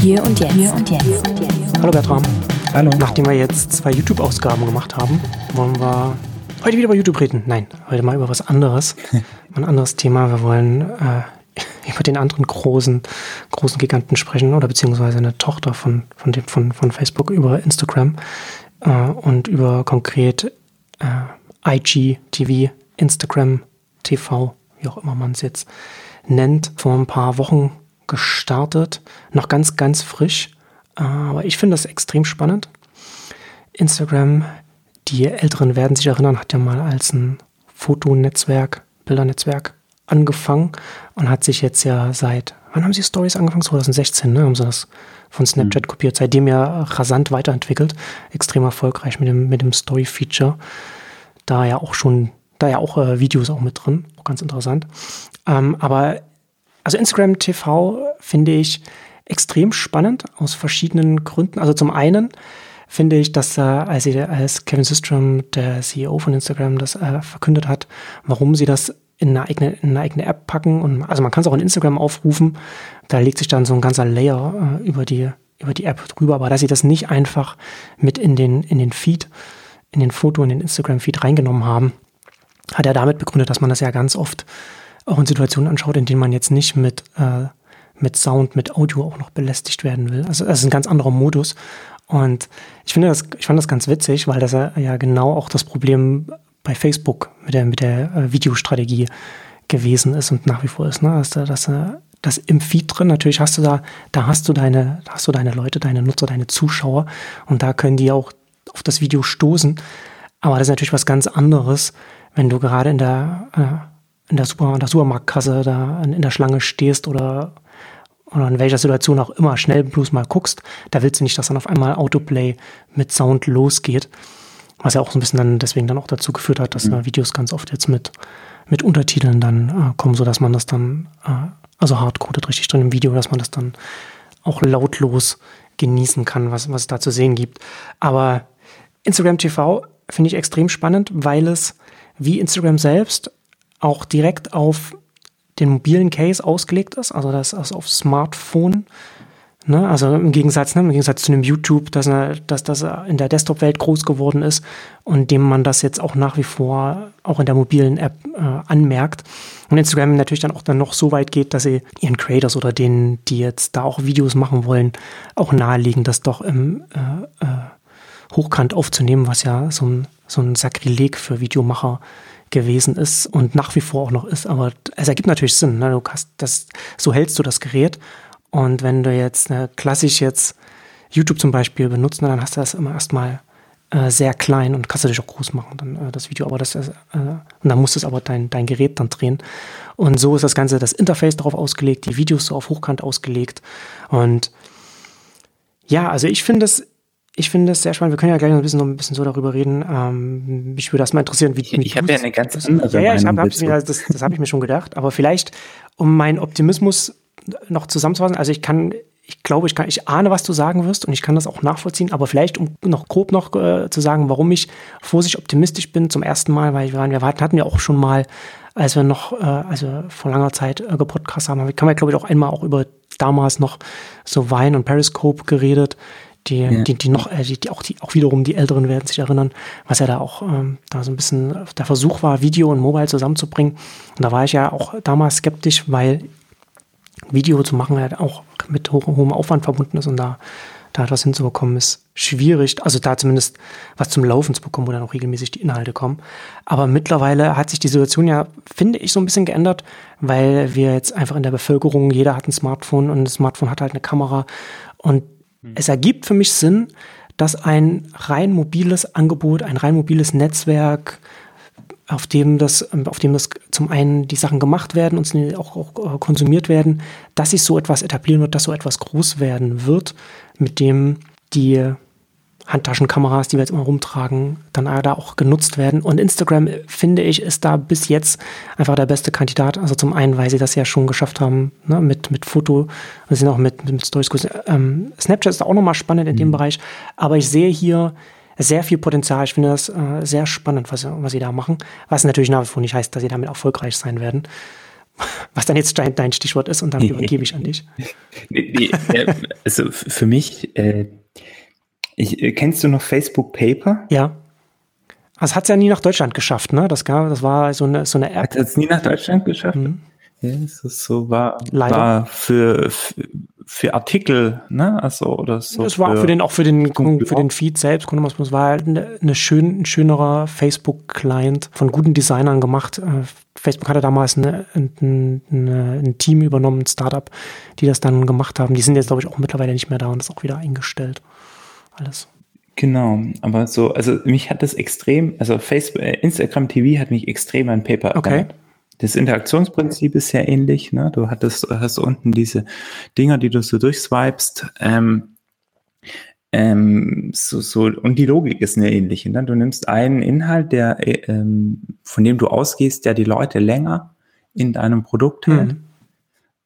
Hier und jetzt. Hier und jetzt. Hallo Bertram. Hallo. Nachdem wir jetzt zwei YouTube-Ausgaben gemacht haben, wollen wir heute wieder über YouTube reden. Nein, heute mal über was anderes. ein anderes Thema. Wir wollen äh, über den anderen großen, großen Giganten sprechen oder beziehungsweise eine Tochter von, von, dem, von, von Facebook über Instagram äh, und über konkret äh, IGTV, Instagram TV, wie auch immer man es jetzt nennt, vor ein paar Wochen gestartet. Noch ganz, ganz frisch. Aber ich finde das extrem spannend. Instagram, die Älteren werden sich erinnern, hat ja mal als ein Fotonetzwerk, Bildernetzwerk angefangen und hat sich jetzt ja seit, wann haben sie Stories angefangen? 2016, ne? Haben sie das von Snapchat mhm. kopiert, seitdem ja rasant weiterentwickelt, extrem erfolgreich mit dem, mit dem Story-Feature. Da ja auch schon, da ja auch äh, Videos auch mit drin, auch ganz interessant. Ähm, aber also Instagram TV finde ich extrem spannend aus verschiedenen Gründen. Also zum einen finde ich, dass äh, als, sie, als Kevin Systrom, der CEO von Instagram, das äh, verkündet hat, warum sie das in eine eigene, in eine eigene App packen und also man kann es auch in Instagram aufrufen. Da legt sich dann so ein ganzer Layer äh, über die über die App drüber, aber dass sie das nicht einfach mit in den in den Feed, in den Foto in den Instagram Feed reingenommen haben, hat er damit begründet, dass man das ja ganz oft auch in Situationen anschaut, in denen man jetzt nicht mit, äh, mit Sound, mit Audio auch noch belästigt werden will. Also das ist ein ganz anderer Modus. Und ich finde das, ich fand das ganz witzig, weil das ja genau auch das Problem bei Facebook mit der, mit der äh, Videostrategie gewesen ist und nach wie vor ist, ne? Dass, dass, dass im Feed drin, natürlich hast du da, da hast du deine, da hast du deine Leute, deine Nutzer, deine Zuschauer und da können die auch auf das Video stoßen. Aber das ist natürlich was ganz anderes, wenn du gerade in der äh, in der, Super, in der Supermarktkasse da in der Schlange stehst oder, oder in welcher Situation auch immer schnell bloß mal guckst, da willst du nicht, dass dann auf einmal Autoplay mit Sound losgeht. Was ja auch so ein bisschen dann deswegen dann auch dazu geführt hat, dass mhm. Videos ganz oft jetzt mit, mit Untertiteln dann äh, kommen, so dass man das dann, äh, also hardcoded richtig drin im Video, dass man das dann auch lautlos genießen kann, was, was es da zu sehen gibt. Aber Instagram TV finde ich extrem spannend, weil es wie Instagram selbst auch direkt auf den mobilen Case ausgelegt ist, also das ist auf Smartphone. Ne? Also im Gegensatz, ne? im Gegensatz zu einem YouTube, dass, dass das in der Desktop-Welt groß geworden ist und dem man das jetzt auch nach wie vor auch in der mobilen App äh, anmerkt. Und Instagram natürlich dann auch dann noch so weit geht, dass sie ihren Creators oder denen, die jetzt da auch Videos machen wollen, auch nahelegen, das doch im äh, äh, Hochkant aufzunehmen, was ja so ein, so ein Sakrileg für Videomacher gewesen ist und nach wie vor auch noch ist. Aber es ergibt natürlich Sinn. Ne? Du hast das, so hältst du das Gerät. Und wenn du jetzt ne, klassisch jetzt YouTube zum Beispiel benutzt, ne, dann hast du das immer erstmal äh, sehr klein und kannst du dich auch groß machen, dann äh, das Video. Aber das äh, und dann musst du es aber dein, dein Gerät dann drehen. Und so ist das Ganze, das Interface darauf ausgelegt, die Videos so auf Hochkant ausgelegt. Und ja, also ich finde es ich finde es sehr spannend. Wir können ja gleich noch ein bisschen, noch ein bisschen so darüber reden. Ähm, mich würde das mal interessieren, wie, ich, ich habe ja eine ganz andere Ja, ja, ich hab, hab, ja das, das habe ich mir schon gedacht. Aber vielleicht, um meinen Optimismus noch zusammenzufassen, also ich kann, ich glaube, ich kann, ich ahne, was du sagen wirst und ich kann das auch nachvollziehen. Aber vielleicht, um noch grob noch äh, zu sagen, warum ich vorsichtig optimistisch bin zum ersten Mal, weil wir, waren, wir hatten ja auch schon mal, als wir noch, äh, also vor langer Zeit äh, gepodcast haben, kann man, glaube ich, auch einmal auch über damals noch so Wein und Periscope geredet die, ja. die, die noch, äh, die, die, auch, die, auch wiederum die Älteren werden sich erinnern, was ja da auch ähm, da so ein bisschen der Versuch war, Video und Mobile zusammenzubringen. Und da war ich ja auch damals skeptisch, weil Video zu machen halt auch mit hoch, hohem Aufwand verbunden ist und da, da etwas hinzubekommen ist schwierig. Also da zumindest was zum Laufen zu bekommen, wo dann auch regelmäßig die Inhalte kommen. Aber mittlerweile hat sich die Situation ja, finde ich, so ein bisschen geändert, weil wir jetzt einfach in der Bevölkerung, jeder hat ein Smartphone und das Smartphone hat halt eine Kamera und es ergibt für mich Sinn, dass ein rein mobiles Angebot, ein rein mobiles Netzwerk, auf dem das, auf dem das zum einen die Sachen gemacht werden und auch, auch äh, konsumiert werden, dass sich so etwas etablieren wird, dass so etwas groß werden wird, mit dem die Handtaschenkameras, die wir jetzt immer rumtragen, dann da auch genutzt werden. Und Instagram, finde ich, ist da bis jetzt einfach der beste Kandidat. Also zum einen, weil sie das ja schon geschafft haben, ne, mit, mit Foto, wir sind auch mit, mit Stories. Ähm, Snapchat ist auch nochmal spannend in mhm. dem Bereich, aber ich sehe hier sehr viel Potenzial. Ich finde das äh, sehr spannend, was, was sie da machen. Was natürlich nach wie vor nicht heißt, dass sie damit erfolgreich sein werden. was dann jetzt dein, dein Stichwort ist und dann übergebe ich an dich. also für mich, äh, ich, äh, kennst du noch Facebook Paper? Ja. Das hat es ja nie nach Deutschland geschafft, ne? Das, gab, das war so eine, so eine App. Hat es nie nach Deutschland geschafft? Mhm. Ja, es ist so, war, Leider. war für, für Artikel, ne? Also, oder so. Es war für, für den, auch für den, für den Feed selbst, es war halt eine, eine schön, ein schönerer Facebook-Client von guten Designern gemacht. Äh, Facebook hatte damals eine, eine, ein Team übernommen, ein Startup, die das dann gemacht haben. Die sind jetzt, glaube ich, auch mittlerweile nicht mehr da und ist auch wieder eingestellt. Alles. Genau, aber so, also mich hat das extrem, also Facebook, äh, Instagram TV hat mich extrem an Paper okay. erinnert. Das Interaktionsprinzip ist sehr ähnlich. Ne? Du hattest, hast unten diese Dinger, die du so durchswipest. Ähm, ähm, so, so, und die Logik ist eine ähnliche. Ne? Du nimmst einen Inhalt, der, äh, ähm, von dem du ausgehst, der die Leute länger in deinem Produkt hält. Mhm.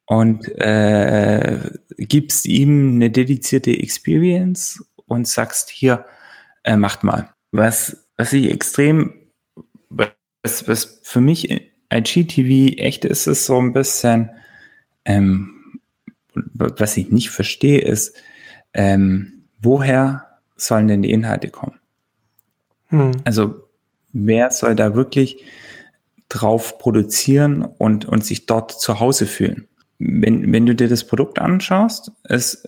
Und äh, gibst ihm eine dedizierte Experience und sagst, hier, äh, macht mal. Was, was ich extrem, was, was für mich IGTV echt ist es so ein bisschen, ähm, was ich nicht verstehe, ist, ähm, woher sollen denn die Inhalte kommen? Hm. Also wer soll da wirklich drauf produzieren und, und sich dort zu Hause fühlen? Wenn, wenn du dir das Produkt anschaust, es,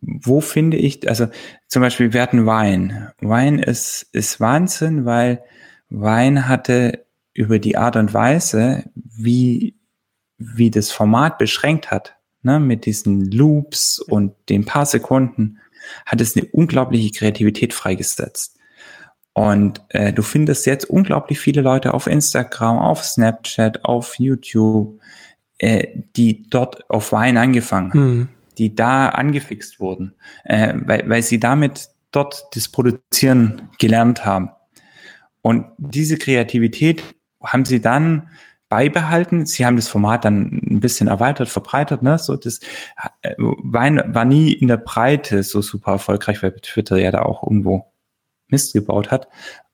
wo finde ich, also zum Beispiel, hatten Wein. Wein ist, ist Wahnsinn, weil Wein hatte über die Art und Weise, wie, wie das Format beschränkt hat, ne, mit diesen Loops und den paar Sekunden, hat es eine unglaubliche Kreativität freigesetzt. Und äh, du findest jetzt unglaublich viele Leute auf Instagram, auf Snapchat, auf YouTube, äh, die dort auf Wein angefangen haben, mhm. Die da angefixt wurden, äh, weil, weil sie damit dort das Produzieren gelernt haben. Und diese Kreativität haben sie dann beibehalten. Sie haben das Format dann ein bisschen erweitert, verbreitert. Ne? So das äh, war nie in der Breite so super erfolgreich, weil Twitter ja da auch irgendwo Mist gebaut hat.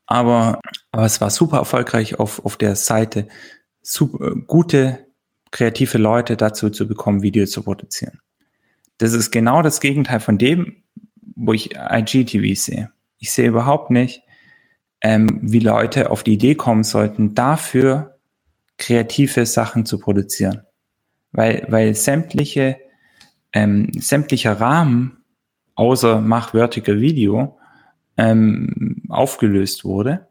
Aber, aber es war super erfolgreich auf, auf der Seite, super, gute kreative Leute dazu zu bekommen, Videos zu produzieren. Das ist genau das Gegenteil von dem, wo ich IGTV sehe. Ich sehe überhaupt nicht, ähm, wie Leute auf die Idee kommen sollten, dafür kreative Sachen zu produzieren. Weil, weil sämtliche, ähm, sämtlicher Rahmen, außer mach Vertical Video, ähm, aufgelöst wurde.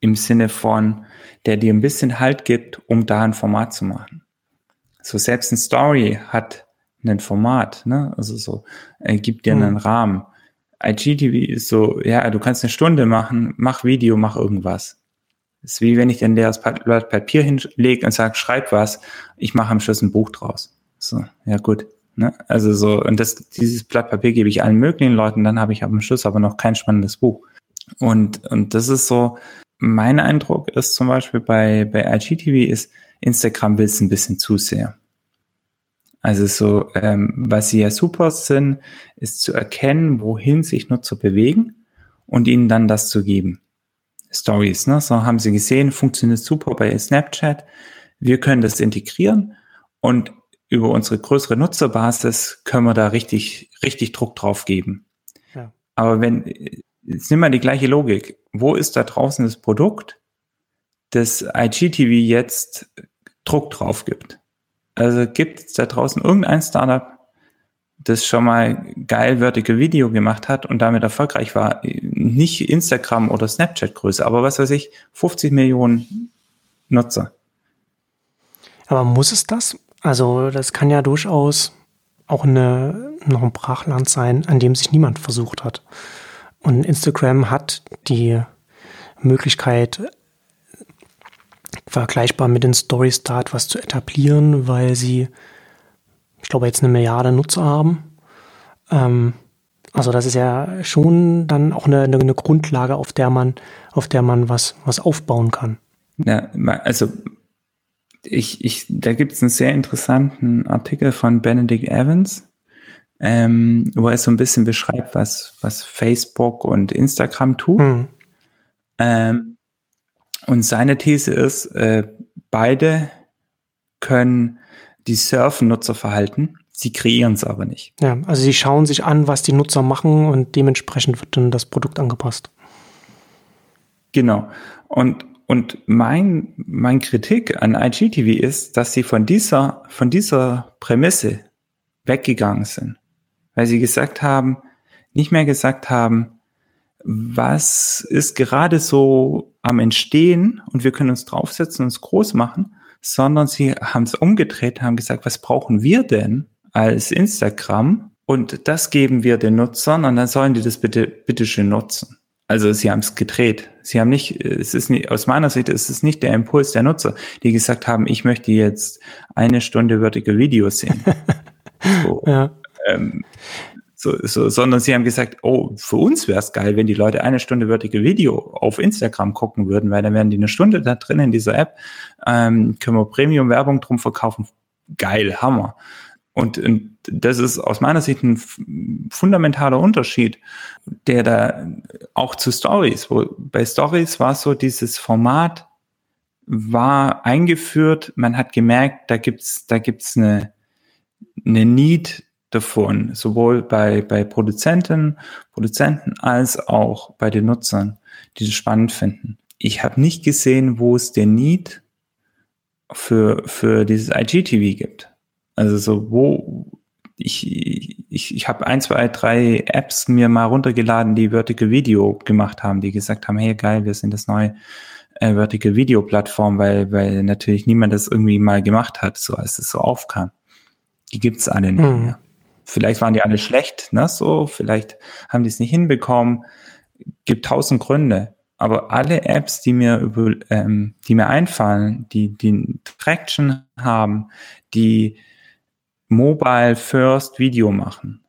Im Sinne von, der dir ein bisschen Halt gibt, um da ein Format zu machen. So selbst ein Story hat ein Format, ne? Also so, äh, gibt dir mhm. einen Rahmen. IGTV ist so, ja, du kannst eine Stunde machen, mach Video, mach irgendwas. Ist wie wenn ich dann das Blatt Papier hinlege und sage, schreib was, ich mache am Schluss ein Buch draus. So, ja gut. Ne? Also so, und das, dieses Blatt Papier gebe ich allen möglichen Leuten, dann habe ich am Schluss aber noch kein spannendes Buch. Und, und das ist so, mein Eindruck ist zum Beispiel bei, bei IGTV ist, Instagram will es ein bisschen zu sehr. Also so, ähm, was sie ja super sind, ist zu erkennen, wohin sich Nutzer bewegen und ihnen dann das zu geben. Stories, ne? So haben sie gesehen, funktioniert super bei Snapchat. Wir können das integrieren und über unsere größere Nutzerbasis können wir da richtig, richtig Druck drauf geben. Ja. Aber wenn, jetzt nimm mal die gleiche Logik. Wo ist da draußen das Produkt, das IGTV jetzt Druck drauf gibt? Also gibt es da draußen irgendein Startup, das schon mal geil Vertical Video gemacht hat und damit erfolgreich war? Nicht Instagram oder Snapchat Größe, aber was weiß ich, 50 Millionen Nutzer. Aber muss es das? Also das kann ja durchaus auch eine, noch ein Brachland sein, an dem sich niemand versucht hat. Und Instagram hat die Möglichkeit, vergleichbar mit den Story Start was zu etablieren, weil sie, ich glaube, jetzt eine Milliarde Nutzer haben. Ähm, also das ist ja schon dann auch eine, eine Grundlage, auf der man, auf der man was, was aufbauen kann. Ja, also ich, ich, da gibt es einen sehr interessanten Artikel von Benedict Evans, ähm, wo er so ein bisschen beschreibt, was, was Facebook und Instagram tun. Hm. Ähm, und seine These ist, äh, beide können die surfen Nutzerverhalten, sie kreieren es aber nicht. Ja, also sie schauen sich an, was die Nutzer machen und dementsprechend wird dann das Produkt angepasst. Genau. Und, und mein, mein Kritik an IGTV ist, dass sie von dieser, von dieser Prämisse weggegangen sind. Weil sie gesagt haben, nicht mehr gesagt haben, was ist gerade so am Entstehen und wir können uns draufsetzen und es groß machen, sondern sie haben es umgedreht, haben gesagt, was brauchen wir denn als Instagram? Und das geben wir den Nutzern und dann sollen die das bitte, bitte schön nutzen. Also sie haben es gedreht. Sie haben nicht, es ist nicht, aus meiner Sicht ist es nicht der Impuls der Nutzer, die gesagt haben, ich möchte jetzt eine Stunde würdige Videos sehen. So, ja. ähm, so, so, sondern sie haben gesagt, oh, für uns wäre es geil, wenn die Leute eine Stunde würdige Video auf Instagram gucken würden, weil dann wären die eine Stunde da drin in dieser App, ähm, können wir Premium-Werbung drum verkaufen. Geil, Hammer. Und, und das ist aus meiner Sicht ein fundamentaler Unterschied, der da auch zu Stories, wo bei Stories war so dieses Format war eingeführt, man hat gemerkt, da gibt's da gibt's eine eine Need davon, sowohl bei, bei Produzenten, Produzenten als auch bei den Nutzern, die das spannend finden. Ich habe nicht gesehen, wo es den Need für, für dieses IGTV gibt. Also so, wo ich, ich, ich habe ein, zwei, drei Apps mir mal runtergeladen, die Vertical Video gemacht haben, die gesagt haben, hey geil, wir sind das neue äh, Vertical Video Plattform, weil, weil natürlich niemand das irgendwie mal gemacht hat, so als es so aufkam. Die gibt's alle nicht mhm. Vielleicht waren die alle schlecht, ne, so, vielleicht haben die es nicht hinbekommen. Gibt tausend Gründe. Aber alle Apps, die mir über, ähm, die mir einfallen, die, die Traction haben, die Mobile First Video machen,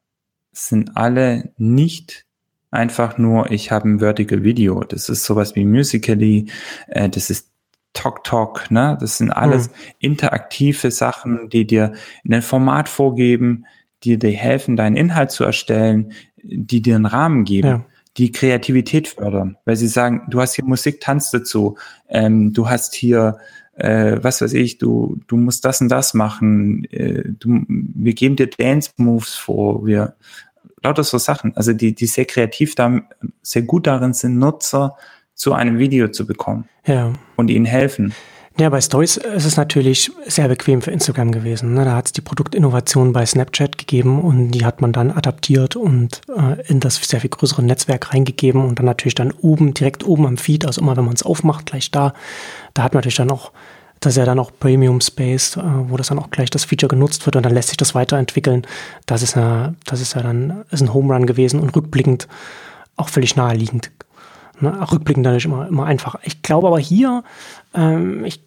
sind alle nicht einfach nur, ich habe ein Vertical Video. Das ist sowas wie Musically, äh, das ist Tok Tok, ne? Das sind alles mhm. interaktive Sachen, die dir ein Format vorgeben, die dir helfen, deinen Inhalt zu erstellen, die dir einen Rahmen geben. Ja. die Kreativität fördern, weil sie sagen, du hast hier Musik, tanz dazu, ähm, du hast hier äh, was weiß ich, du, du musst das und das machen, äh, du, wir geben dir Dance Moves vor, wir lauter so Sachen, also die, die sehr kreativ da, sehr gut darin sind, Nutzer zu einem Video zu bekommen. Ja. Und ihnen helfen. Ja, bei Stories ist es natürlich sehr bequem für Instagram gewesen. Ne? Da hat es die Produktinnovation bei Snapchat gegeben und die hat man dann adaptiert und äh, in das sehr viel größere Netzwerk reingegeben und dann natürlich dann oben, direkt oben am Feed, also immer wenn man es aufmacht, gleich da, da hat man natürlich dann auch, das ist ja dann auch Premium Space, äh, wo das dann auch gleich das Feature genutzt wird und dann lässt sich das weiterentwickeln. Das ist ja, das ist ja dann, ist ein Home Run gewesen und rückblickend auch völlig naheliegend Ne, rückblickend natürlich immer, immer einfach. Ich glaube aber hier, ähm, ich,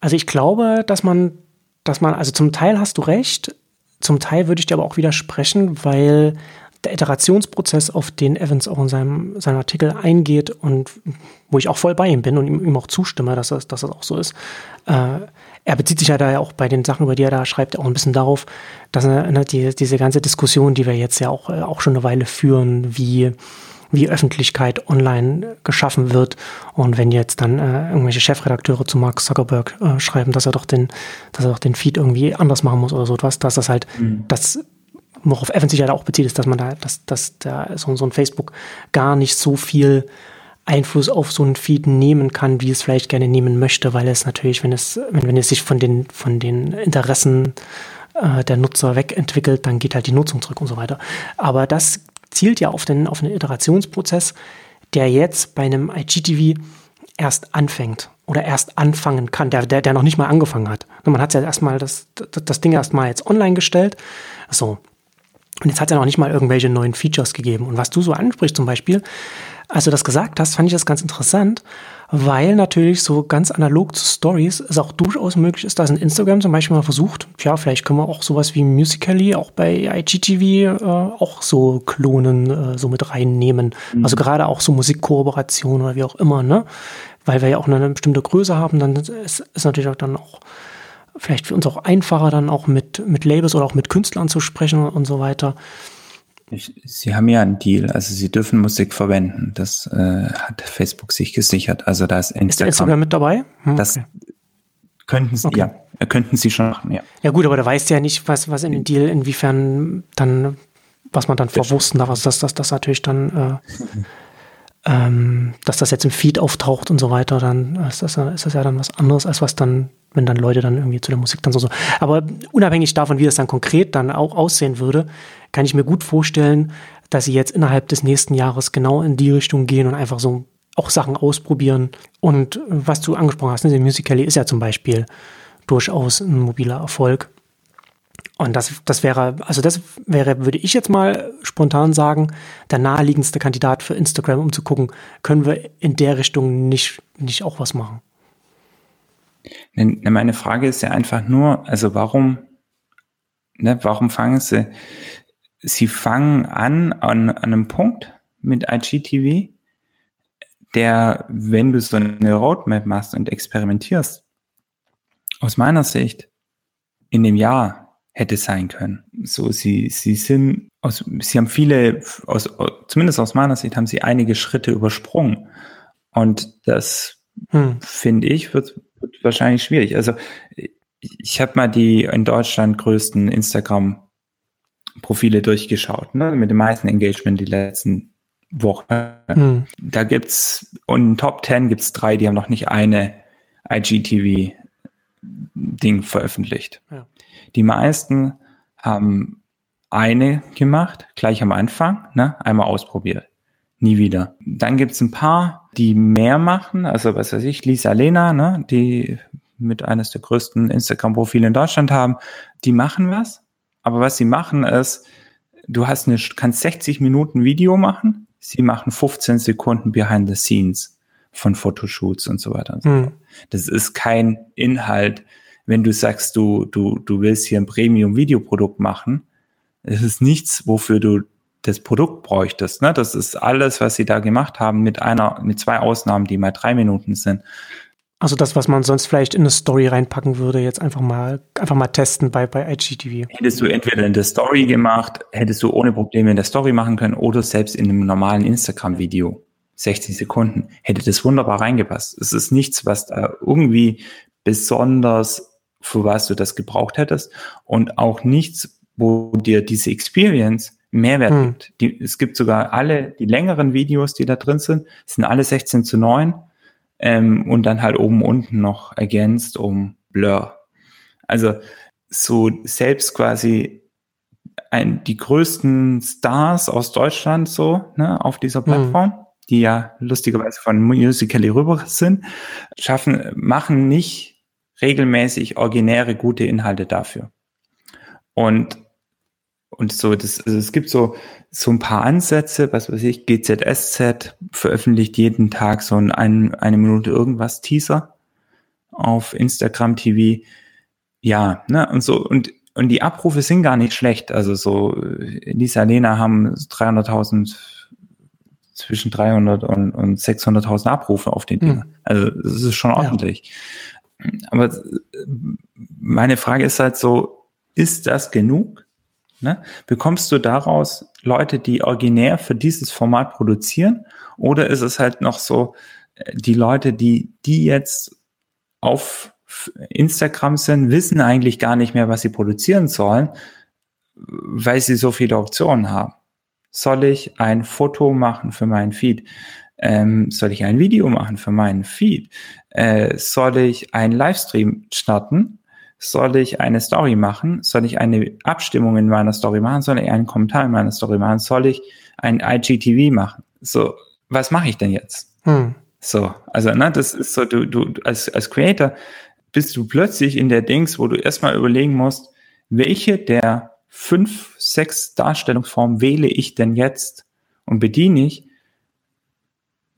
also ich glaube, dass man, dass man, also zum Teil hast du recht, zum Teil würde ich dir aber auch widersprechen, weil der Iterationsprozess, auf den Evans auch in seinem, seinem Artikel eingeht und wo ich auch voll bei ihm bin und ihm, ihm auch zustimme, dass das, dass das auch so ist, äh, er bezieht sich ja da ja auch bei den Sachen, über die er da schreibt, auch ein bisschen darauf, dass ne, die, diese ganze Diskussion, die wir jetzt ja auch, äh, auch schon eine Weile führen, wie wie Öffentlichkeit online geschaffen wird. Und wenn jetzt dann äh, irgendwelche Chefredakteure zu Mark Zuckerberg äh, schreiben, dass er doch den, dass er doch den Feed irgendwie anders machen muss oder so etwas, dass das halt, mhm. das worauf Evan sich halt auch bezieht, ist, dass man da, dass, dass da so, so ein Facebook gar nicht so viel Einfluss auf so einen Feed nehmen kann, wie es vielleicht gerne nehmen möchte, weil es natürlich, wenn es, wenn, wenn es sich von den, von den Interessen äh, der Nutzer wegentwickelt, dann geht halt die Nutzung zurück und so weiter. Aber das zielt ja auf den, auf einen Iterationsprozess, der jetzt bei einem IGTV erst anfängt oder erst anfangen kann, der, der, der noch nicht mal angefangen hat. Man hat ja erstmal das, das, das Ding erstmal jetzt online gestellt. So. Und jetzt hat es ja noch nicht mal irgendwelche neuen Features gegeben. Und was du so ansprichst zum Beispiel, als du das gesagt hast, fand ich das ganz interessant, weil natürlich so ganz analog zu Stories es auch durchaus möglich ist, dass ein Instagram zum Beispiel mal versucht, ja, vielleicht können wir auch sowas wie Musically auch bei IGTV äh, auch so klonen, äh, so mit reinnehmen. Mhm. Also gerade auch so Musikkooperation oder wie auch immer, ne? Weil wir ja auch eine bestimmte Größe haben, dann ist, ist natürlich auch dann auch vielleicht für uns auch einfacher, dann auch mit, mit Labels oder auch mit Künstlern zu sprechen und so weiter. Sie haben ja einen Deal, also Sie dürfen Musik verwenden. Das äh, hat Facebook sich gesichert. Also da ist Instagram, ist Instagram mit dabei? Hm, das, Könnten sie, okay. ja, könnten sie schon machen, ja. Ja gut, aber da weißt du ja nicht, was, was in dem Deal, inwiefern dann, was man dann verwursten darf, also dass das, das natürlich dann, äh, ähm, dass das jetzt im Feed auftaucht und so weiter, dann ist das, ist das ja dann was anderes, als was dann, wenn dann Leute dann irgendwie zu der Musik dann so, so. Aber unabhängig davon, wie das dann konkret dann auch aussehen würde, kann ich mir gut vorstellen, dass sie jetzt innerhalb des nächsten Jahres genau in die Richtung gehen und einfach so auch Sachen ausprobieren. Und was du angesprochen hast, ne, Musical.ly ist ja zum Beispiel durchaus ein mobiler Erfolg. Und das, das wäre, also das wäre, würde ich jetzt mal spontan sagen, der naheliegendste Kandidat für Instagram, um zu gucken, können wir in der Richtung nicht, nicht auch was machen? Meine Frage ist ja einfach nur, also warum, ne, warum fangen sie, sie fangen an, an, an einem Punkt mit IGTV, der, wenn du so eine Roadmap machst und experimentierst, aus meiner Sicht in dem Jahr hätte sein können. So, sie, sie sind, aus, sie haben viele, aus, zumindest aus meiner Sicht, haben sie einige Schritte übersprungen. Und das, hm. finde ich, wird, wird wahrscheinlich schwierig. Also, ich habe mal die in Deutschland größten Instagram-Profile durchgeschaut, ne, mit dem meisten Engagement die letzten Woche. Mhm. Da gibt's, und in Top 10 gibt's drei, die haben noch nicht eine IGTV-Ding veröffentlicht. Ja. Die meisten haben eine gemacht, gleich am Anfang, ne, einmal ausprobiert. Nie wieder. Dann gibt's ein paar, die mehr machen, also was weiß ich, Lisa Lena, ne, die mit eines der größten Instagram-Profile in Deutschland haben, die machen was. Aber was sie machen ist, du hast eine, kannst 60 Minuten Video machen, sie machen 15 Sekunden behind the scenes von Fotoshoots und so weiter und so hm. fort. Das ist kein Inhalt, wenn du sagst, du, du, du willst hier ein Premium-Videoprodukt machen. Es ist nichts, wofür du das Produkt bräuchtest. Ne? Das ist alles, was sie da gemacht haben, mit einer, mit zwei Ausnahmen, die mal drei Minuten sind. Also das, was man sonst vielleicht in eine Story reinpacken würde, jetzt einfach mal, einfach mal testen bei, bei IGTV. Hättest du entweder in der Story gemacht, hättest du ohne Probleme in der Story machen können oder selbst in einem normalen Instagram-Video. 60 Sekunden. Hätte das wunderbar reingepasst. Es ist nichts, was da irgendwie besonders, für was du das gebraucht hättest und auch nichts, wo dir diese Experience Mehrwert hm. gibt. Die, es gibt sogar alle, die längeren Videos, die da drin sind, sind alle 16 zu 9 ähm, und dann halt oben unten noch ergänzt um Blur. Also so selbst quasi ein, die größten Stars aus Deutschland so ne, auf dieser mhm. Plattform, mhm. die ja lustigerweise von Musical.ly rüber sind, schaffen, machen nicht regelmäßig originäre gute Inhalte dafür. Und und so, das, also es gibt so, so ein paar Ansätze, was weiß ich, GZSZ veröffentlicht jeden Tag so ein, eine Minute irgendwas Teaser auf Instagram TV. Ja, ne, und so, und, und die Abrufe sind gar nicht schlecht. Also so, Lisa Lena haben 300.000, zwischen 300 und, und 600.000 Abrufe auf den Dingen. Mhm. Also, das ist schon ordentlich. Ja. Aber meine Frage ist halt so, ist das genug? Ne? Bekommst du daraus Leute, die originär für dieses Format produzieren? Oder ist es halt noch so, äh, die Leute, die, die jetzt auf Instagram sind, wissen eigentlich gar nicht mehr, was sie produzieren sollen, weil sie so viele Optionen haben. Soll ich ein Foto machen für meinen Feed? Ähm, soll ich ein Video machen für meinen Feed? Äh, soll ich einen Livestream starten? Soll ich eine Story machen? Soll ich eine Abstimmung in meiner Story machen? Soll ich einen Kommentar in meiner Story machen? Soll ich ein IGTV machen? So, was mache ich denn jetzt? Hm. So, also, ne, das ist so, du, du, als, als Creator bist du plötzlich in der Dings, wo du erstmal überlegen musst, welche der fünf, sechs Darstellungsformen wähle ich denn jetzt und bediene ich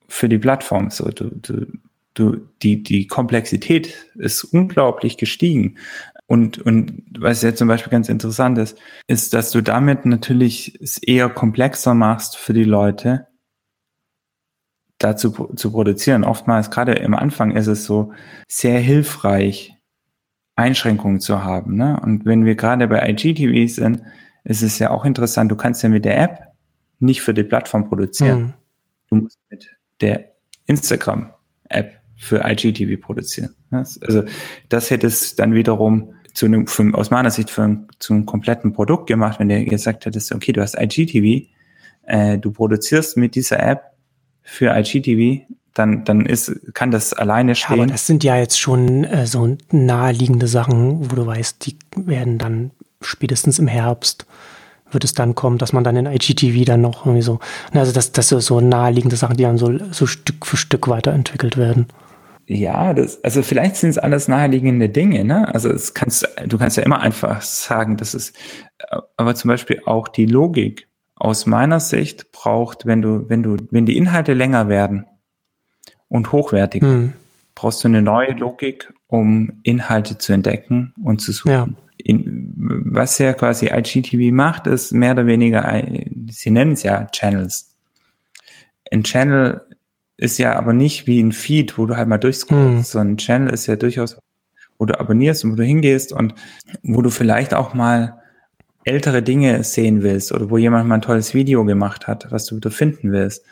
für die Plattform? So, du, du, du, die, die Komplexität ist unglaublich gestiegen. Und, und was jetzt zum Beispiel ganz interessant ist, ist, dass du damit natürlich es eher komplexer machst für die Leute, dazu zu produzieren. Oftmals, gerade im Anfang, ist es so sehr hilfreich, Einschränkungen zu haben. Ne? Und wenn wir gerade bei IGTV sind, ist es ja auch interessant, du kannst ja mit der App nicht für die Plattform produzieren. Mhm. Du musst mit der Instagram-App für IGTV produzieren. Also das hätte es dann wiederum zu einem, für, aus meiner Sicht für zu einem kompletten Produkt gemacht, wenn du gesagt hättest, okay, du hast IGTV, äh, du produzierst mit dieser App für IGTV, dann, dann ist, kann das alleine stehen. Aber das sind ja jetzt schon äh, so naheliegende Sachen, wo du weißt, die werden dann spätestens im Herbst wird es dann kommen, dass man dann in IGTV dann noch irgendwie so, also das, das sind so naheliegende Sachen, die dann so, so Stück für Stück weiterentwickelt werden. Ja, das, also vielleicht sind es alles naheliegende Dinge, ne? Also es kannst, du kannst ja immer einfach sagen, das ist, aber zum Beispiel auch die Logik aus meiner Sicht braucht, wenn du, wenn du, wenn die Inhalte länger werden und hochwertig, hm. brauchst du eine neue Logik, um Inhalte zu entdecken und zu suchen. Ja. In, was ja quasi IGTV macht, ist mehr oder weniger, sie nennen es ja Channels. Ein Channel ist ja aber nicht wie ein Feed, wo du halt mal durchscrollst. Mhm. So ein Channel ist ja durchaus, wo du abonnierst und wo du hingehst und wo du vielleicht auch mal ältere Dinge sehen willst oder wo jemand mal ein tolles Video gemacht hat, was du wieder finden willst.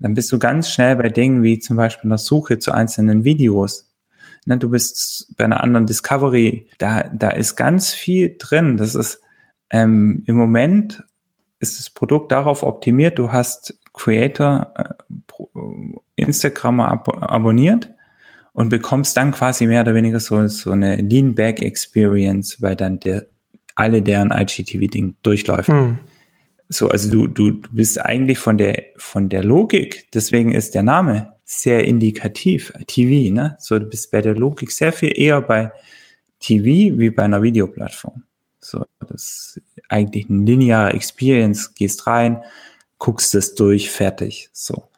Dann bist du ganz schnell bei Dingen wie zum Beispiel einer Suche zu einzelnen Videos. Ne, du bist bei einer anderen Discovery, da, da ist ganz viel drin. Das ist ähm, im Moment ist das Produkt darauf optimiert, du hast Creator äh, Instagram ab abonniert und bekommst dann quasi mehr oder weniger so, so eine Lean-Back-Experience, weil dann der, alle deren IGTV-Ding durchläuft. Mhm. So, also du, du, du bist eigentlich von der, von der Logik, deswegen ist der Name sehr indikativ, TV, ne? So, du bist bei der Logik sehr viel eher bei TV wie bei einer Videoplattform. So, das ist eigentlich eine lineare Experience, gehst rein, guckst es durch, fertig. So.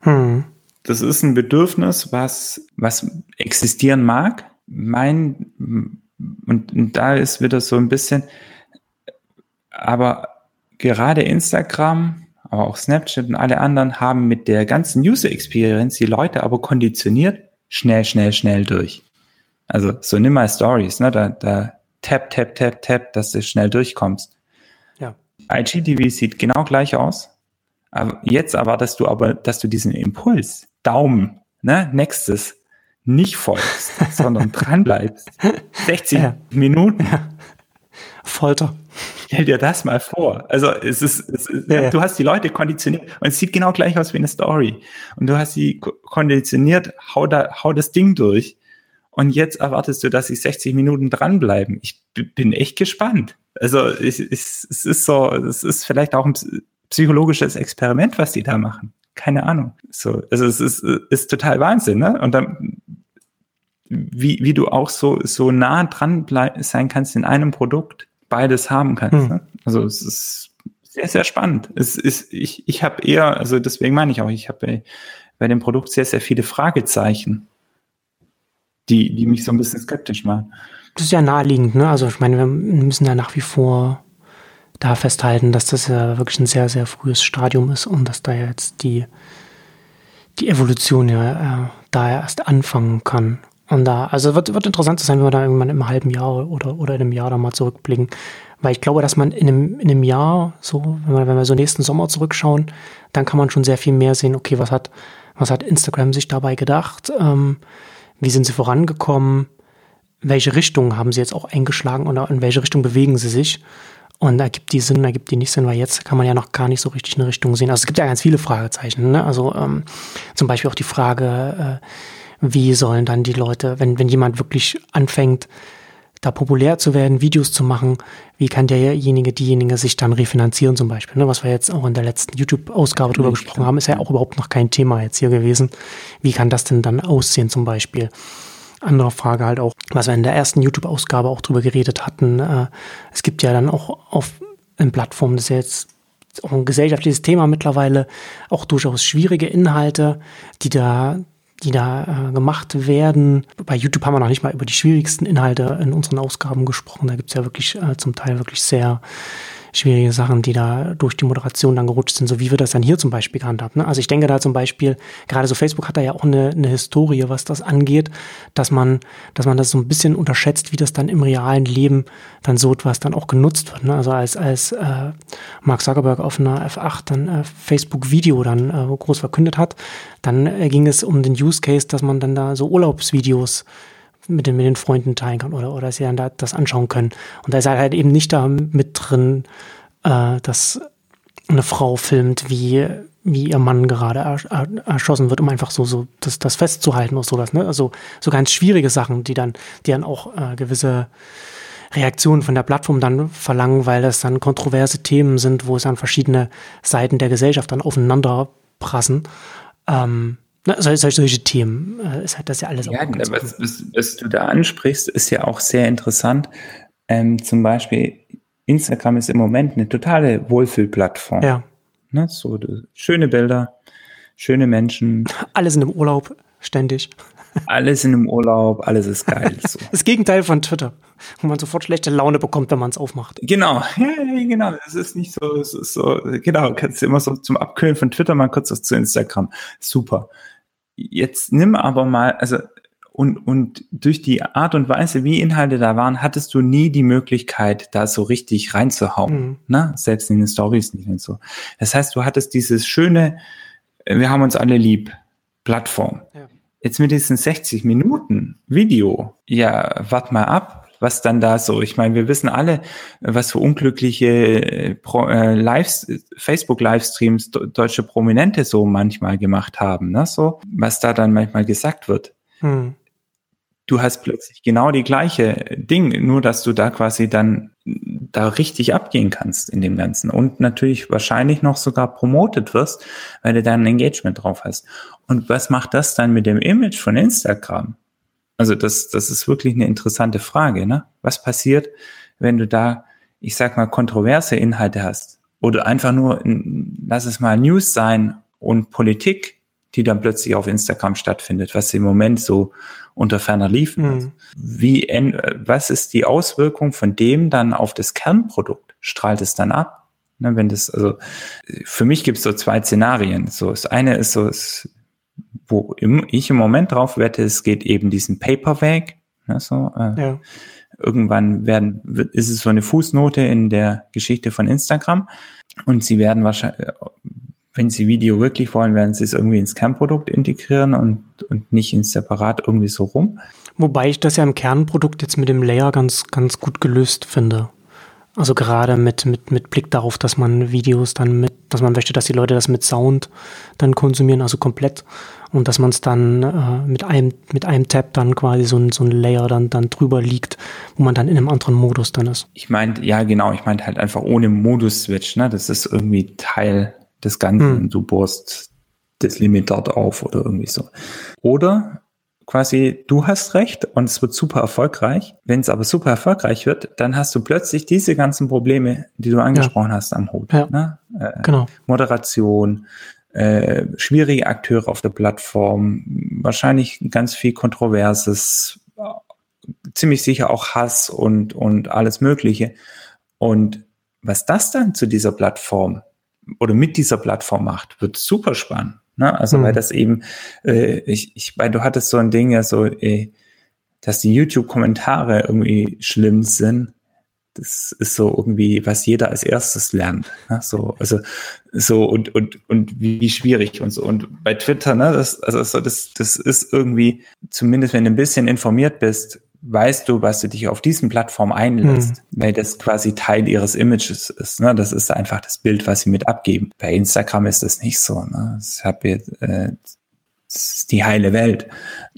Hm. Das ist ein Bedürfnis, was, was existieren mag. Mein, und, und da ist wieder so ein bisschen, aber gerade Instagram, aber auch Snapchat und alle anderen haben mit der ganzen User Experience die Leute aber konditioniert, schnell, schnell, schnell durch. Also so nimm mal Stories, ne? Da, da tap, tap, tap, tap, dass du schnell durchkommst. Ja. IGTV sieht genau gleich aus. Aber jetzt erwartest du aber, dass du diesen Impuls, Daumen, ne, nächstes, nicht folgst, sondern dran bleibst. 60 ja. Minuten. Ja. Folter. Stell dir das mal vor. Also es ist, es ist ja, du hast die Leute konditioniert und es sieht genau gleich aus wie eine Story. Und du hast sie konditioniert, hau, da, hau das Ding durch. Und jetzt erwartest du, dass sie 60 Minuten dranbleiben. Ich bin echt gespannt. Also ich, ich, es ist so, es ist vielleicht auch ein psychologisches Experiment, was die da machen. Keine Ahnung. So, also es ist, ist total Wahnsinn, ne? Und dann, wie, wie du auch so, so nah dran sein kannst in einem Produkt, beides haben kannst. Hm. Ne? Also es ist sehr, sehr spannend. Es ist, ich, ich habe eher, also deswegen meine ich auch, ich habe bei, bei dem Produkt sehr, sehr viele Fragezeichen, die, die mich so ein bisschen skeptisch machen. Das ist ja naheliegend, ne? Also ich meine, wir müssen ja nach wie vor da festhalten, dass das ja wirklich ein sehr, sehr frühes Stadium ist und dass da jetzt die, die Evolution ja äh, da erst anfangen kann. Und da, also wird, wird interessant zu sein, wenn wir da irgendwann im halben Jahr oder, oder in einem Jahr da mal zurückblicken. Weil ich glaube, dass man in einem, in einem Jahr, so, wenn wir, wenn wir so nächsten Sommer zurückschauen, dann kann man schon sehr viel mehr sehen, okay, was hat, was hat Instagram sich dabei gedacht? Ähm, wie sind sie vorangekommen? Welche Richtung haben sie jetzt auch eingeschlagen oder in welche Richtung bewegen sie sich? Und ergibt die Sinn, ergibt die nicht Sinn, weil jetzt kann man ja noch gar nicht so richtig eine Richtung sehen. Also es gibt ja ganz viele Fragezeichen. Ne? Also ähm, zum Beispiel auch die Frage, äh, wie sollen dann die Leute, wenn, wenn jemand wirklich anfängt, da populär zu werden, Videos zu machen, wie kann derjenige, diejenige sich dann refinanzieren zum Beispiel, ne? was wir jetzt auch in der letzten YouTube-Ausgabe drüber gesprochen haben, ist ja auch überhaupt noch kein Thema jetzt hier gewesen. Wie kann das denn dann aussehen zum Beispiel? Andere Frage halt auch, was wir in der ersten YouTube-Ausgabe auch drüber geredet hatten. Äh, es gibt ja dann auch auf den Plattformen, das ist ja jetzt auch ein gesellschaftliches Thema mittlerweile, auch durchaus schwierige Inhalte, die da die da äh, gemacht werden. Bei YouTube haben wir noch nicht mal über die schwierigsten Inhalte in unseren Ausgaben gesprochen. Da gibt es ja wirklich äh, zum Teil wirklich sehr schwierige Sachen, die da durch die Moderation dann gerutscht sind, so wie wir das dann hier zum Beispiel gehandhabt. Ne? Also ich denke da zum Beispiel, gerade so Facebook hat da ja auch eine, eine Historie, was das angeht, dass man, dass man das so ein bisschen unterschätzt, wie das dann im realen Leben dann so etwas dann auch genutzt wird. Ne? Also als, als äh, Mark Zuckerberg auf einer F8 dann äh, Facebook-Video dann äh, groß verkündet hat, dann äh, ging es um den Use Case, dass man dann da so Urlaubsvideos mit den, mit den Freunden teilen kann oder, oder sie dann da, das anschauen können. Und da ist halt eben nicht da mit drin, äh, dass eine Frau filmt, wie, wie ihr Mann gerade erschossen wird, um einfach so, so das, das festzuhalten oder sowas. Ne? Also so ganz schwierige Sachen, die dann, die dann auch äh, gewisse Reaktionen von der Plattform dann verlangen, weil das dann kontroverse Themen sind, wo es dann verschiedene Seiten der Gesellschaft dann aufeinander prassen. Ähm, na, solche, solche Themen äh, ist halt das ja alles ja, auch was, was, was, du da ansprichst, ist ja auch sehr interessant. Ähm, zum Beispiel Instagram ist im Moment eine totale Wohlfühlplattform. Ja. Ne, so schöne Bilder, schöne Menschen. Alle sind im Urlaub, ständig. Alle sind im Urlaub, alles ist geil. So. Das Gegenteil von Twitter, wo man sofort schlechte Laune bekommt, wenn man es aufmacht. Genau, ja, genau. Es ist nicht so, es ist so, genau, kannst du immer so zum Abkühlen von Twitter mal kurz was zu Instagram. Super. Jetzt nimm aber mal, also und, und durch die Art und Weise, wie Inhalte da waren, hattest du nie die Möglichkeit, da so richtig reinzuhauen. Mhm. Ne? Selbst in den Stories nicht und so. Das heißt, du hattest dieses schöne, wir haben uns alle lieb, Plattform. Ja. Jetzt mit diesen 60 Minuten Video, ja, wart mal ab, was dann da so, ich meine, wir wissen alle, was für unglückliche äh, äh Live Facebook-Livestreams deutsche Prominente so manchmal gemacht haben, ne? so, was da dann manchmal gesagt wird. Hm. Du hast plötzlich genau die gleiche Ding, nur dass du da quasi dann da richtig abgehen kannst in dem Ganzen und natürlich wahrscheinlich noch sogar promotet wirst, weil du da ein Engagement drauf hast. Und was macht das dann mit dem Image von Instagram? Also das, das ist wirklich eine interessante Frage. Ne? Was passiert, wenn du da, ich sag mal, kontroverse Inhalte hast? Oder einfach nur, lass es mal News sein und Politik, die dann plötzlich auf Instagram stattfindet, was im Moment so unter ferner liefen. Mhm. Wie, was ist die Auswirkung von dem dann auf das Kernprodukt? Strahlt es dann ab? Ne, wenn das, also, für mich gibt es so zwei Szenarien. So, das eine ist so, es wo ich im Moment drauf wette, es geht eben diesen Paperweg. Ne, so, äh, ja. Irgendwann werden, ist es so eine Fußnote in der Geschichte von Instagram und sie werden wahrscheinlich, wenn sie Video wirklich wollen, werden sie es irgendwie ins Kernprodukt integrieren und, und nicht ins Separat irgendwie so rum. Wobei ich das ja im Kernprodukt jetzt mit dem Layer ganz, ganz gut gelöst finde. Also gerade mit, mit, mit Blick darauf, dass man Videos dann mit, dass man möchte, dass die Leute das mit Sound dann konsumieren, also komplett. Und dass man es dann äh, mit einem, mit einem Tab dann quasi so ein, so ein Layer dann, dann drüber liegt, wo man dann in einem anderen Modus dann ist. Ich meinte, ja genau, ich meinte halt einfach ohne Modus-Switch, ne? Das ist irgendwie Teil des Ganzen. Hm. Du bohrst das Limit dort auf oder irgendwie so. Oder quasi, du hast recht und es wird super erfolgreich. Wenn es aber super erfolgreich wird, dann hast du plötzlich diese ganzen Probleme, die du angesprochen ja. hast, am Hut. Ja. Ne? Äh, genau. Moderation, äh, schwierige Akteure auf der Plattform, wahrscheinlich ganz viel Kontroverses, ziemlich sicher auch Hass und, und alles Mögliche. Und was das dann zu dieser Plattform oder mit dieser Plattform macht, wird super spannend. Ne? Also, mhm. weil das eben, äh, ich, ich, weil du hattest so ein Ding ja so, äh, dass die YouTube-Kommentare irgendwie schlimm sind. Das ist so irgendwie, was jeder als erstes lernt. Ne? So, also, so und, und, und wie schwierig und so. Und bei Twitter, ne, das, also so, das, das ist irgendwie, zumindest wenn du ein bisschen informiert bist, weißt du, was du dich auf diesen Plattformen einlässt, mhm. weil das quasi Teil ihres Images ist. Ne? Das ist einfach das Bild, was sie mit abgeben. Bei Instagram ist das nicht so. Ne? Ich habe jetzt, äh, das ist die heile Welt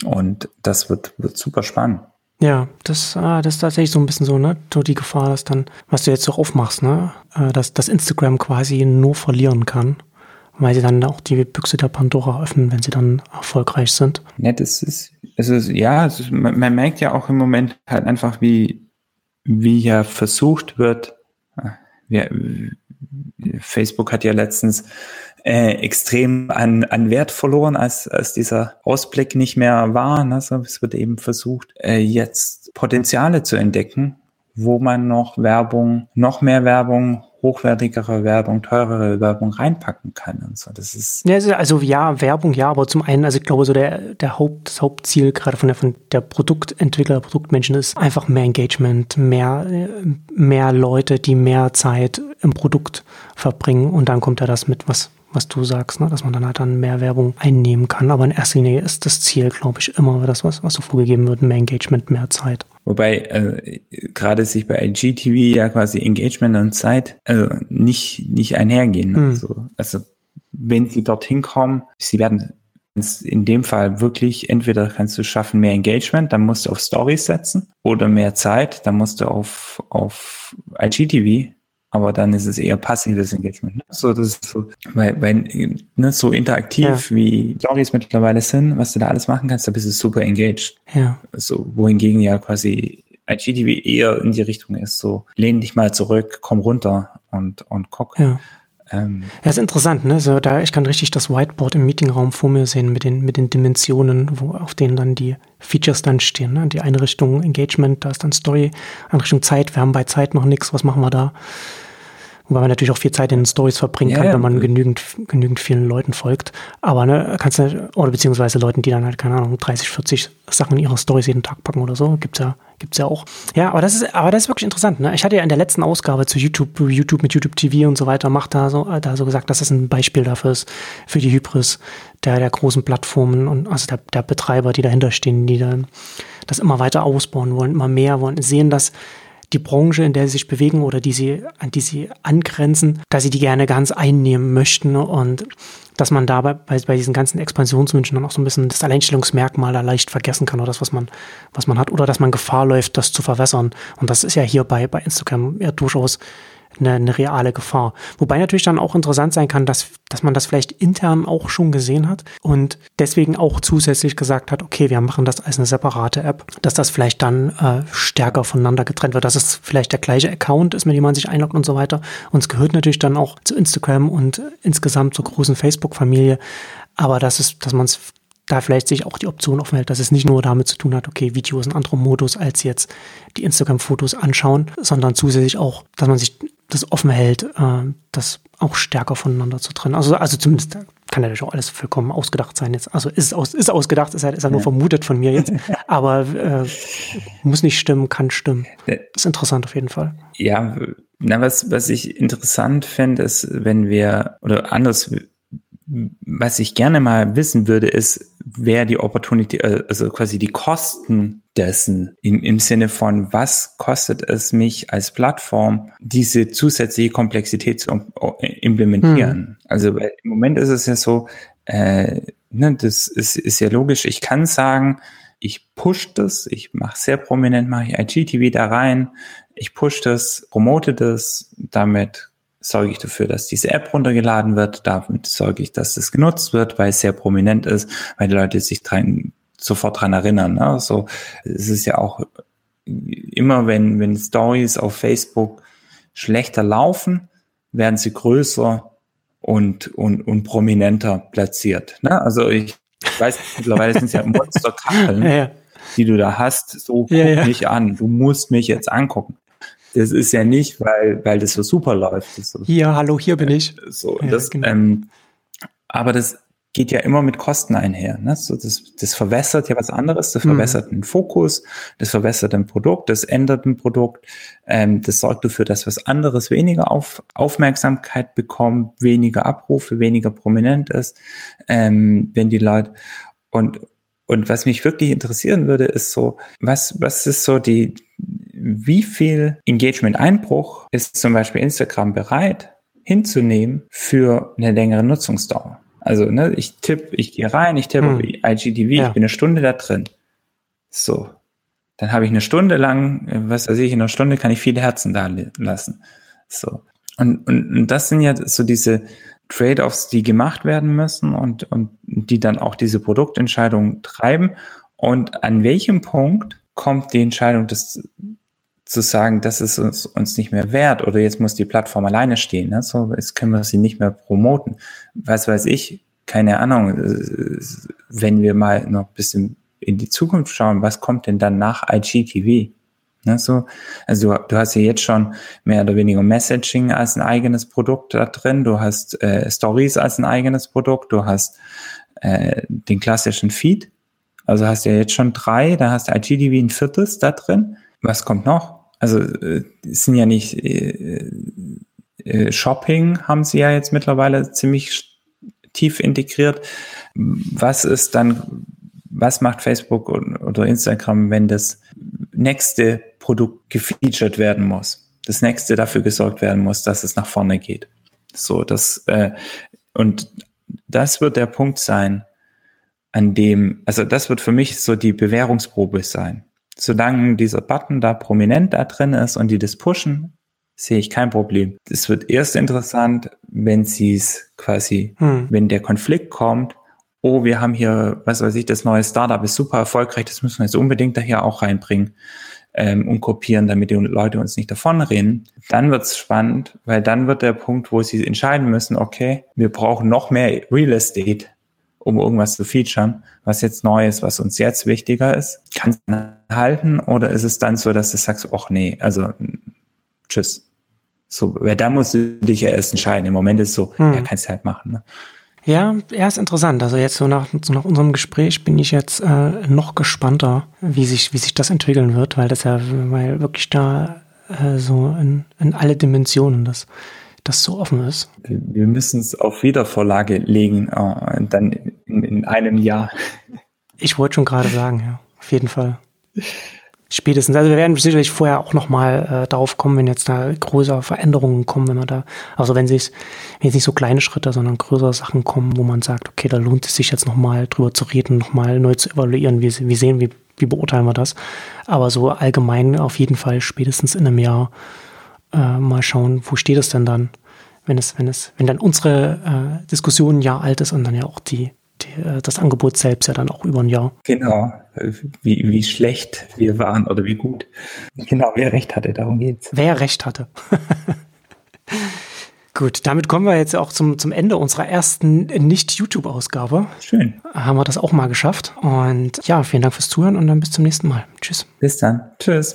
und das wird, wird super spannend. Ja, das, äh, das ist tatsächlich so ein bisschen so, ne? So die Gefahr, dass dann, was du jetzt so aufmachst, ne? Äh, dass, dass Instagram quasi nur verlieren kann weil sie dann auch die Büchse der Pandora öffnen, wenn sie dann erfolgreich sind. Ja, das ist, es ist ja, es ist, man, man, merkt ja auch im Moment halt einfach, wie, wie ja versucht wird, wir, Facebook hat ja letztens äh, extrem an, an Wert verloren, als, als dieser Ausblick nicht mehr war. Ne? So, es wird eben versucht, äh, jetzt Potenziale zu entdecken, wo man noch Werbung, noch mehr Werbung hochwertigere Werbung, teurere Werbung reinpacken kann und so. Das ist. Ja, also ja, Werbung ja, aber zum einen, also ich glaube, so der, der Haupt, das Hauptziel gerade von der, von der Produktentwickler, Produktmenschen ist einfach mehr Engagement, mehr, mehr Leute, die mehr Zeit im Produkt verbringen und dann kommt ja das mit, was, was du sagst, ne? dass man dann halt dann mehr Werbung einnehmen kann. Aber in erster Linie ist das Ziel, glaube ich, immer das, was, was so vorgegeben wird, mehr Engagement, mehr Zeit. Wobei äh, gerade sich bei IGTV ja quasi Engagement und Zeit also nicht, nicht einhergehen. Mhm. Also, also wenn sie dorthin kommen, sie werden in dem Fall wirklich, entweder kannst du schaffen mehr Engagement, dann musst du auf Stories setzen oder mehr Zeit, dann musst du auf, auf IGTV aber dann ist es eher passives Engagement. Ne? So, das ist so, weil, weil ne, so interaktiv ja. wie Stories mittlerweile sind, was du da alles machen kannst, da bist du super engaged. Ja. So, wohingegen ja quasi IGTV eher in die Richtung ist, so lehn dich mal zurück, komm runter und, und guck. Ja. Ähm, ja, ist interessant, ne? So, da, ich kann richtig das Whiteboard im Meetingraum vor mir sehen mit den, mit den Dimensionen, wo, auf denen dann die Features dann stehen. Ne? Die eine Richtung Engagement, da ist dann Story, andere Richtung Zeit, wir haben bei Zeit noch nichts, was machen wir da? Wobei man natürlich auch viel Zeit in den Stories verbringen ja, kann, wenn man genügend, genügend vielen Leuten folgt. Aber ne, kannst du, oder beziehungsweise Leuten, die dann halt, keine Ahnung, 30, 40 Sachen in ihre Stories jeden Tag packen oder so, gibt's ja, gibt's ja auch. Ja, aber das ist, aber das ist wirklich interessant, ne? Ich hatte ja in der letzten Ausgabe zu YouTube, YouTube mit YouTube TV und so weiter, macht da so, da so gesagt, dass das ein Beispiel dafür ist, für die Hybris der, der großen Plattformen und also der, der Betreiber, die dahinter stehen, die dann das immer weiter ausbauen wollen, immer mehr wollen, sehen, dass die Branche, in der sie sich bewegen oder die sie, an die sie angrenzen, dass sie die gerne ganz einnehmen möchten und dass man dabei bei, bei diesen ganzen Expansionswünschen dann auch so ein bisschen das Alleinstellungsmerkmal da leicht vergessen kann oder das, was man, was man hat, oder dass man Gefahr läuft, das zu verwässern. Und das ist ja hier bei, bei Instagram ja durchaus eine, eine reale Gefahr. Wobei natürlich dann auch interessant sein kann, dass, dass man das vielleicht intern auch schon gesehen hat und deswegen auch zusätzlich gesagt hat, okay, wir machen das als eine separate App, dass das vielleicht dann äh, stärker voneinander getrennt wird, dass es vielleicht der gleiche Account ist, mit dem man sich einloggt und so weiter. Und es gehört natürlich dann auch zu Instagram und insgesamt zur großen Facebook-Familie. Aber das ist, dass man es da vielleicht sich auch die Option offen hält, dass es nicht nur damit zu tun hat, okay, Video ist ein anderer Modus als jetzt die Instagram-Fotos anschauen, sondern zusätzlich auch, dass man sich das offen hält, äh, das auch stärker voneinander zu trennen. Also, also zumindest kann natürlich auch alles vollkommen ausgedacht sein jetzt. Also ist aus, ist ausgedacht, ist halt, ist halt nur vermutet von mir jetzt. Aber äh, muss nicht stimmen, kann stimmen. Ist interessant auf jeden Fall. Ja, na, was, was ich interessant fände, ist, wenn wir, oder anders, was ich gerne mal wissen würde, ist, wer die Opportunity, äh, also quasi die Kosten dessen im, im Sinne von, was kostet es mich als Plattform, diese zusätzliche Komplexität zu implementieren. Hm. Also im Moment ist es ja so, äh, ne, das ist, ist ja logisch. Ich kann sagen, ich push das, ich mache sehr prominent, mache ich IGTV da rein, ich push das, promote das, damit sorge ich dafür, dass diese App runtergeladen wird. Damit sorge ich, dass das genutzt wird, weil es sehr prominent ist, weil die Leute sich dran, sofort dran erinnern. Ne? Also es ist ja auch immer, wenn, wenn Stories auf Facebook schlechter laufen, werden sie größer und, und, und prominenter platziert. Ne? Also ich weiß, mittlerweile sind es ja Monsterkacheln, ja, ja. die du da hast. So guck ja, mich an. Du musst mich jetzt angucken. Das ist ja nicht, weil, weil das so super läuft. So, hier, hallo, hier bin ich. So, ja, das, genau. ähm, aber das geht ja immer mit Kosten einher. Ne? So, das, das verwässert ja was anderes, das mhm. verwässert mhm. den Fokus, das verwässert ein Produkt, das ändert ein Produkt, ähm, das sorgt dafür, dass was anderes weniger auf, Aufmerksamkeit bekommt, weniger Abrufe, weniger prominent ist, ähm, wenn die Leute und und was mich wirklich interessieren würde, ist so, was, was ist so die, wie viel Engagement-Einbruch ist zum Beispiel Instagram bereit hinzunehmen für eine längere Nutzungsdauer? Also, ne, ich tippe, ich gehe rein, ich tippe hm. IGTV, ja. ich bin eine Stunde da drin. So. Dann habe ich eine Stunde lang, was weiß ich, in einer Stunde kann ich viele Herzen da lassen. So. Und, und, und das sind ja so diese, Trade-offs, die gemacht werden müssen und, und die dann auch diese Produktentscheidung treiben. Und an welchem Punkt kommt die Entscheidung, das zu sagen, das ist uns, uns nicht mehr wert oder jetzt muss die Plattform alleine stehen. Ne? So, jetzt können wir sie nicht mehr promoten. Was weiß ich, keine Ahnung, wenn wir mal noch ein bisschen in die Zukunft schauen, was kommt denn dann nach IGTV? Ne, so, also du, du, hast ja jetzt schon mehr oder weniger Messaging als ein eigenes Produkt da drin, du hast äh, Stories als ein eigenes Produkt, du hast äh, den klassischen Feed, also hast du ja jetzt schon drei, da hast IGTV ein viertes da drin. Was kommt noch? Also äh, sind ja nicht äh, äh, Shopping haben sie ja jetzt mittlerweile ziemlich tief integriert. Was ist dann, was macht Facebook oder Instagram, wenn das nächste Produkt gefeatured werden muss. Das nächste dafür gesorgt werden muss, dass es nach vorne geht. So, das, äh, und das wird der Punkt sein, an dem, also das wird für mich so die Bewährungsprobe sein. Solange dieser Button da prominent da drin ist und die das pushen, sehe ich kein Problem. Es wird erst interessant, wenn sie es quasi, hm. wenn der Konflikt kommt, oh, wir haben hier, was weiß ich, das neue Startup ist super erfolgreich, das müssen wir jetzt unbedingt da hier auch reinbringen ähm, und kopieren, damit die Leute uns nicht davonrennen. Dann wird's spannend, weil dann wird der Punkt, wo sie entscheiden müssen, okay, wir brauchen noch mehr Real Estate, um irgendwas zu featuren, was jetzt neu ist, was uns jetzt wichtiger ist. Kannst du halten oder ist es dann so, dass du sagst, ach nee, also tschüss. So, weil da musst du dich ja erst entscheiden. Im Moment ist es so, hm. ja, kannst du halt machen. Ne? Ja, er ist interessant. Also jetzt so nach, so nach unserem Gespräch bin ich jetzt äh, noch gespannter, wie sich, wie sich das entwickeln wird, weil das ja, weil wirklich da äh, so in, in alle Dimensionen das, das so offen ist. Wir müssen es auf Wiedervorlage legen, äh, dann in, in einem Jahr. Ich wollte schon gerade sagen, ja, auf jeden Fall. Spätestens. Also wir werden sicherlich vorher auch nochmal äh, darauf kommen, wenn jetzt da größere Veränderungen kommen, wenn man da, also wenn sich, wenn jetzt nicht so kleine Schritte, sondern größere Sachen kommen, wo man sagt, okay, da lohnt es sich jetzt nochmal drüber zu reden, nochmal neu zu evaluieren, wie, wie sehen, wie, wie beurteilen wir das. Aber so allgemein auf jeden Fall spätestens in einem Jahr äh, mal schauen, wo steht es denn dann, wenn es, wenn es, wenn dann unsere äh, Diskussion ein Jahr alt ist und dann ja auch die die, das Angebot selbst ja dann auch über ein Jahr. Genau, wie, wie schlecht wir waren oder wie gut. Genau, wer recht hatte, darum geht's. Wer recht hatte. Gut, damit kommen wir jetzt auch zum, zum Ende unserer ersten Nicht-YouTube-Ausgabe. Schön. Haben wir das auch mal geschafft. Und ja, vielen Dank fürs Zuhören und dann bis zum nächsten Mal. Tschüss. Bis dann. Tschüss.